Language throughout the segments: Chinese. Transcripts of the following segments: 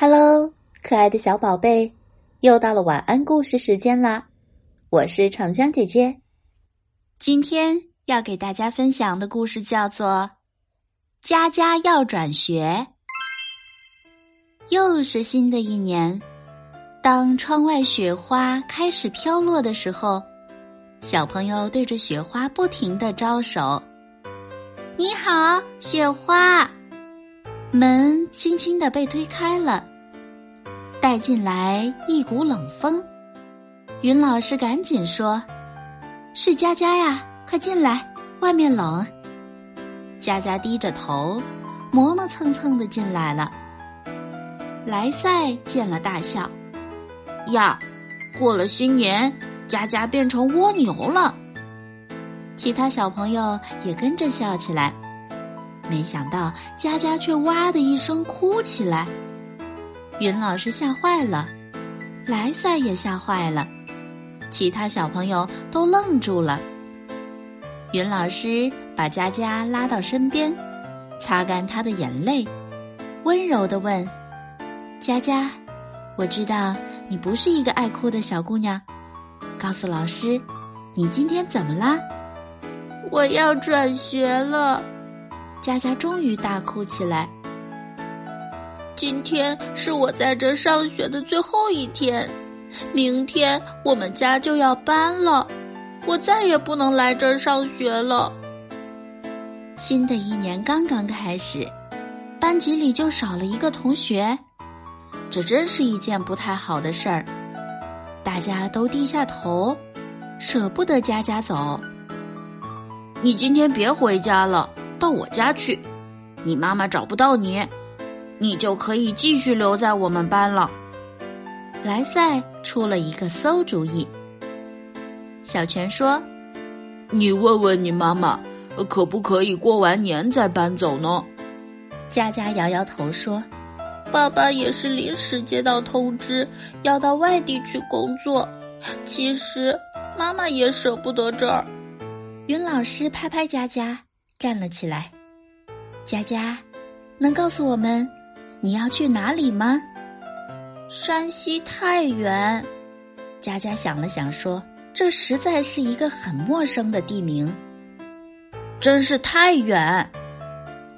Hello，可爱的小宝贝，又到了晚安故事时间啦！我是长江姐姐，今天要给大家分享的故事叫做《佳佳要转学》。又是新的一年，当窗外雪花开始飘落的时候，小朋友对着雪花不停的招手：“你好，雪花。”门轻轻的被推开了，带进来一股冷风。云老师赶紧说：“是佳佳呀，快进来，外面冷。”佳佳低着头，磨磨蹭蹭的进来了。莱赛见了大笑：“呀，过了新年，佳佳变成蜗牛了。”其他小朋友也跟着笑起来。没想到佳佳却哇的一声哭起来，云老师吓坏了，莱赛也吓坏了，其他小朋友都愣住了。云老师把佳佳拉到身边，擦干她的眼泪，温柔的问：“佳佳，我知道你不是一个爱哭的小姑娘，告诉老师，你今天怎么啦？”我要转学了。佳佳终于大哭起来。今天是我在这上学的最后一天，明天我们家就要搬了，我再也不能来这儿上学了。新的一年刚刚开始，班级里就少了一个同学，这真是一件不太好的事儿。大家都低下头，舍不得佳佳走。你今天别回家了。到我家去，你妈妈找不到你，你就可以继续留在我们班了。莱赛出了一个馊主意。小泉说：“你问问你妈妈，可不可以过完年再搬走呢？”佳佳摇摇头说：“爸爸也是临时接到通知，要到外地去工作。其实妈妈也舍不得这儿。”云老师拍拍佳佳。站了起来，佳佳，能告诉我们你要去哪里吗？山西太原。佳佳想了想说：“这实在是一个很陌生的地名。”真是太远。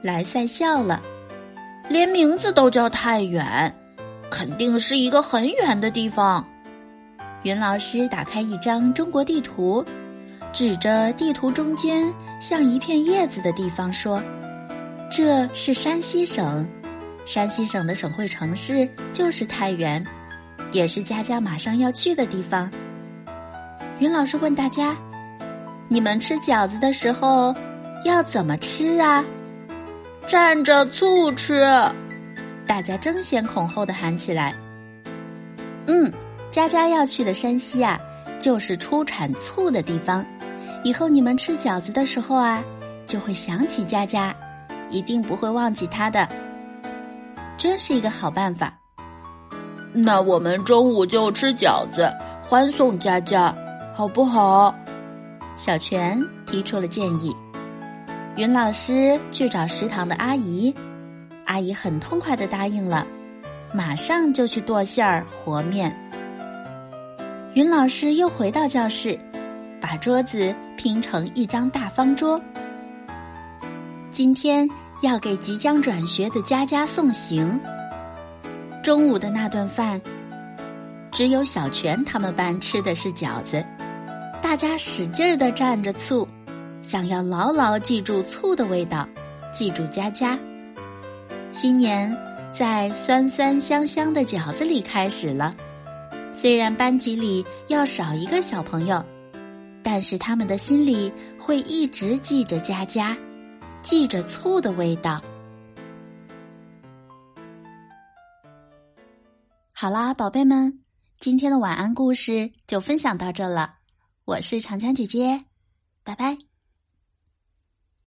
莱赛笑了，连名字都叫太远，肯定是一个很远的地方。云老师打开一张中国地图。指着地图中间像一片叶子的地方说：“这是山西省，山西省的省会城市就是太原，也是佳佳马上要去的地方。”云老师问大家：“你们吃饺子的时候要怎么吃啊？”“蘸着醋吃。”大家争先恐后的喊起来。“嗯，佳佳要去的山西啊，就是出产醋的地方。”以后你们吃饺子的时候啊，就会想起佳佳，一定不会忘记她的。真是一个好办法。那我们中午就吃饺子，欢送佳佳，好不好？小泉提出了建议。云老师去找食堂的阿姨，阿姨很痛快的答应了，马上就去剁馅儿和面。云老师又回到教室。把桌子拼成一张大方桌。今天要给即将转学的佳佳送行。中午的那顿饭，只有小泉他们班吃的是饺子，大家使劲儿的蘸着醋，想要牢牢记住醋的味道，记住佳佳。新年在酸酸香香的饺子里开始了。虽然班级里要少一个小朋友。但是他们的心里会一直记着佳佳，记着醋的味道。好啦，宝贝们，今天的晚安故事就分享到这了。我是长江姐姐，拜拜。